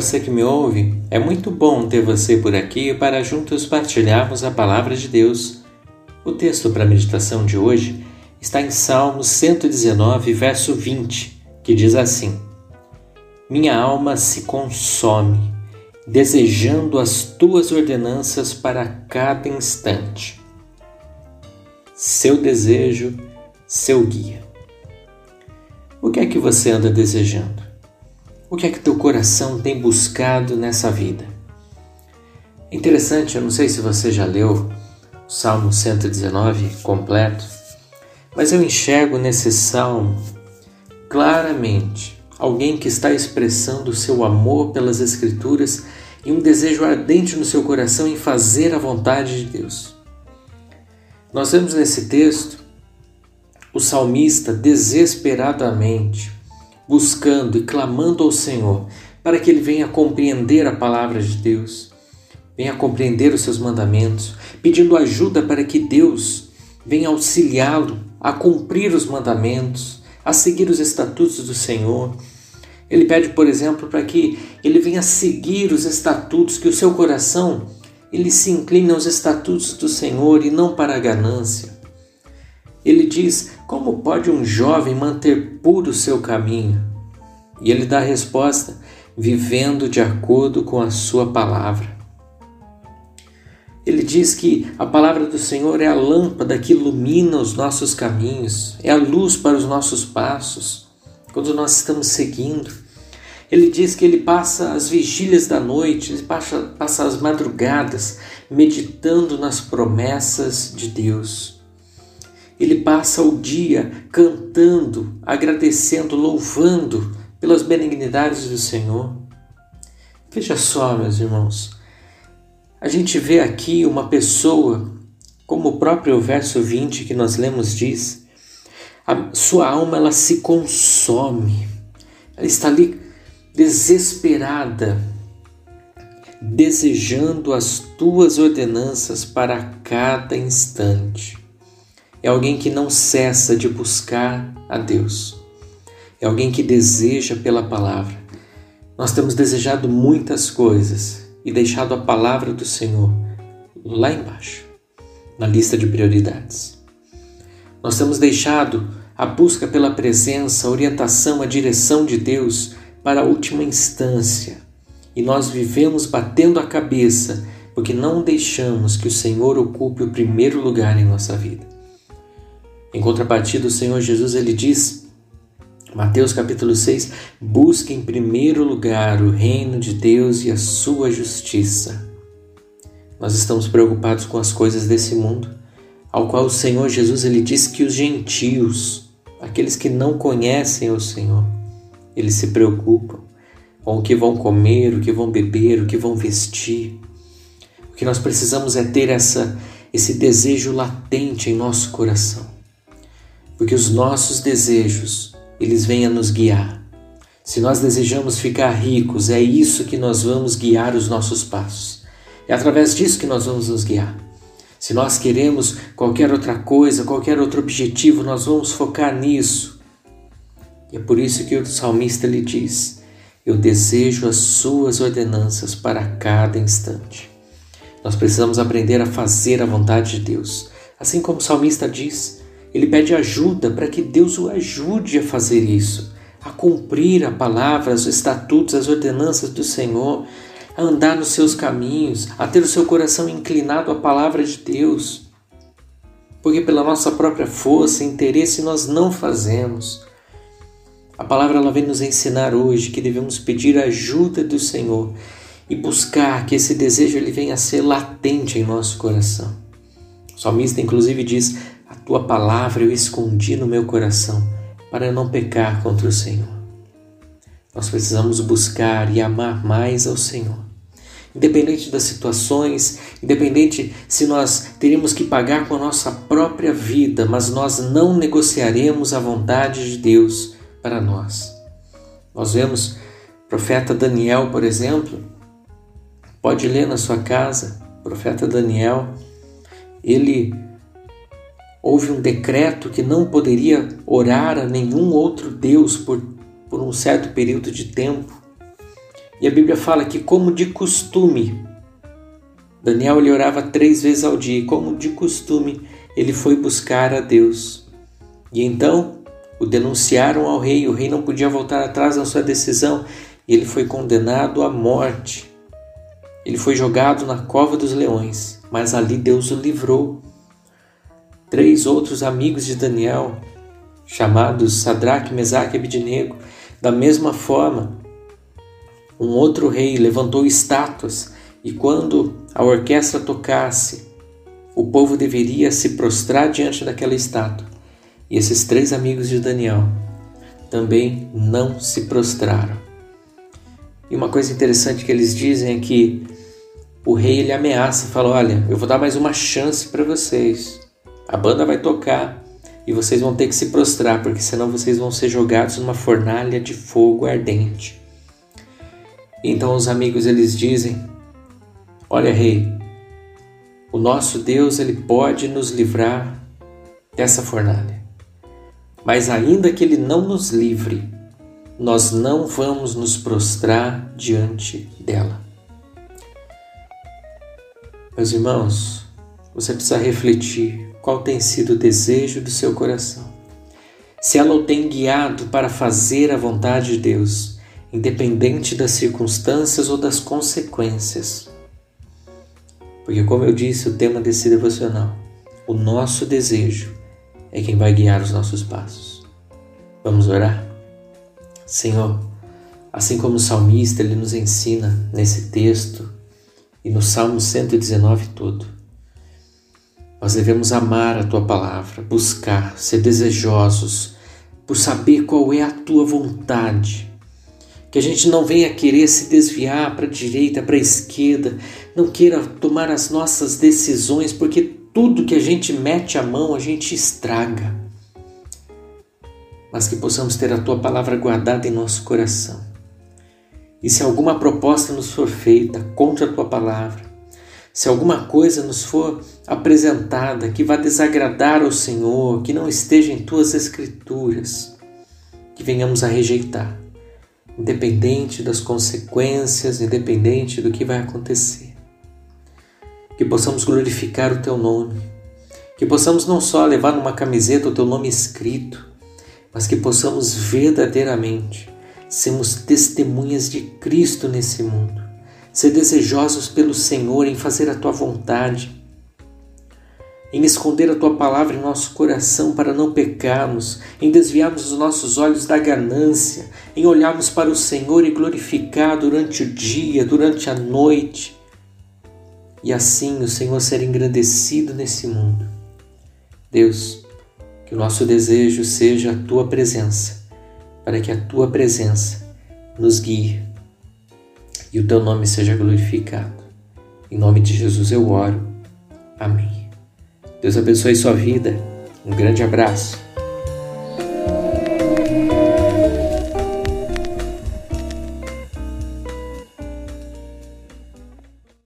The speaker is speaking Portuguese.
você que me ouve, é muito bom ter você por aqui para juntos partilharmos a palavra de Deus. O texto para a meditação de hoje está em Salmos 119, verso 20, que diz assim: Minha alma se consome, desejando as tuas ordenanças para cada instante. Seu desejo, seu guia. O que é que você anda desejando? O que é que teu coração tem buscado nessa vida? Interessante, eu não sei se você já leu o Salmo 119 completo, mas eu enxergo nesse salmo claramente alguém que está expressando o seu amor pelas Escrituras e um desejo ardente no seu coração em fazer a vontade de Deus. Nós vemos nesse texto o salmista desesperadamente buscando e clamando ao Senhor para que ele venha compreender a palavra de Deus, venha compreender os seus mandamentos, pedindo ajuda para que Deus venha auxiliá-lo a cumprir os mandamentos, a seguir os estatutos do Senhor. Ele pede, por exemplo, para que ele venha seguir os estatutos, que o seu coração ele se incline aos estatutos do Senhor e não para a ganância. Ele diz: Como pode um jovem manter puro o seu caminho? E ele dá a resposta: vivendo de acordo com a sua palavra. Ele diz que a palavra do Senhor é a lâmpada que ilumina os nossos caminhos, é a luz para os nossos passos, quando nós estamos seguindo. Ele diz que ele passa as vigílias da noite, ele passa, passa as madrugadas meditando nas promessas de Deus. Ele passa o dia cantando, agradecendo, louvando pelas benignidades do Senhor. Veja só, meus irmãos, a gente vê aqui uma pessoa, como o próprio verso 20 que nós lemos diz, a sua alma ela se consome, ela está ali desesperada, desejando as tuas ordenanças para cada instante é alguém que não cessa de buscar a Deus, é alguém que deseja pela palavra. Nós temos desejado muitas coisas e deixado a palavra do Senhor lá embaixo, na lista de prioridades. Nós temos deixado a busca pela presença, a orientação, a direção de Deus para a última instância e nós vivemos batendo a cabeça porque não deixamos que o Senhor ocupe o primeiro lugar em nossa vida. Em contrapartida, o Senhor Jesus ele diz, Mateus capítulo 6, busque em primeiro lugar o reino de Deus e a sua justiça. Nós estamos preocupados com as coisas desse mundo, ao qual o Senhor Jesus ele diz que os gentios, aqueles que não conhecem o Senhor, eles se preocupam com o que vão comer, o que vão beber, o que vão vestir. O que nós precisamos é ter essa esse desejo latente em nosso coração porque os nossos desejos, eles vêm a nos guiar. Se nós desejamos ficar ricos, é isso que nós vamos guiar os nossos passos. É através disso que nós vamos nos guiar. Se nós queremos qualquer outra coisa, qualquer outro objetivo, nós vamos focar nisso. E é por isso que o salmista lhe diz: Eu desejo as suas ordenanças para cada instante. Nós precisamos aprender a fazer a vontade de Deus. Assim como o salmista diz, ele pede ajuda para que Deus o ajude a fazer isso, a cumprir a palavra, os estatutos, as ordenanças do Senhor, a andar nos seus caminhos, a ter o seu coração inclinado à palavra de Deus. Porque pela nossa própria força e interesse nós não fazemos. A palavra ela vem nos ensinar hoje que devemos pedir a ajuda do Senhor e buscar que esse desejo ele venha a ser latente em nosso coração. O salmista inclusive diz: a tua palavra eu escondi no meu coração para não pecar contra o Senhor. Nós precisamos buscar e amar mais ao Senhor. Independente das situações, independente se nós teríamos que pagar com a nossa própria vida, mas nós não negociaremos a vontade de Deus para nós. Nós vemos o profeta Daniel, por exemplo, pode ler na sua casa, o profeta Daniel, ele houve um decreto que não poderia orar a nenhum outro Deus por, por um certo período de tempo. E a Bíblia fala que, como de costume, Daniel ele orava três vezes ao dia, e como de costume, ele foi buscar a Deus. E então o denunciaram ao rei, o rei não podia voltar atrás na sua decisão, e ele foi condenado à morte. Ele foi jogado na cova dos leões, mas ali Deus o livrou. Três outros amigos de Daniel, chamados Sadraque, Mesaque e Abidnego, da mesma forma, um outro rei levantou estátuas e quando a orquestra tocasse, o povo deveria se prostrar diante daquela estátua. E esses três amigos de Daniel também não se prostraram. E uma coisa interessante que eles dizem é que o rei ele ameaça, fala: "Olha, eu vou dar mais uma chance para vocês. A banda vai tocar e vocês vão ter que se prostrar, porque senão vocês vão ser jogados numa fornalha de fogo ardente." Então os amigos eles dizem: Olha, rei, o nosso Deus ele pode nos livrar dessa fornalha. Mas ainda que ele não nos livre, nós não vamos nos prostrar diante dela. Meus irmãos, você precisa refletir qual tem sido o desejo do seu coração. Se ela o tem guiado para fazer a vontade de Deus, independente das circunstâncias ou das consequências. Porque, como eu disse, o tema desse devocional, o nosso desejo é quem vai guiar os nossos passos. Vamos orar? Senhor, assim como o salmista ele nos ensina nesse texto e no Salmo 119 todo, nós devemos amar a tua palavra, buscar, ser desejosos por saber qual é a tua vontade que a gente não venha querer se desviar para a direita, para a esquerda, não queira tomar as nossas decisões, porque tudo que a gente mete a mão a gente estraga. Mas que possamos ter a tua palavra guardada em nosso coração. E se alguma proposta nos for feita contra a tua palavra, se alguma coisa nos for apresentada que vá desagradar ao Senhor, que não esteja em tuas escrituras, que venhamos a rejeitar independente das consequências, independente do que vai acontecer. Que possamos glorificar o Teu nome, que possamos não só levar numa camiseta o Teu nome escrito, mas que possamos verdadeiramente sermos testemunhas de Cristo nesse mundo, ser desejosos pelo Senhor em fazer a Tua vontade em esconder a tua palavra em nosso coração para não pecarmos, em desviarmos os nossos olhos da ganância, em olharmos para o Senhor e glorificar durante o dia, durante a noite, e assim o Senhor ser engrandecido nesse mundo. Deus, que o nosso desejo seja a tua presença, para que a tua presença nos guie e o teu nome seja glorificado. Em nome de Jesus eu oro. Amém. Deus abençoe sua vida. Um grande abraço.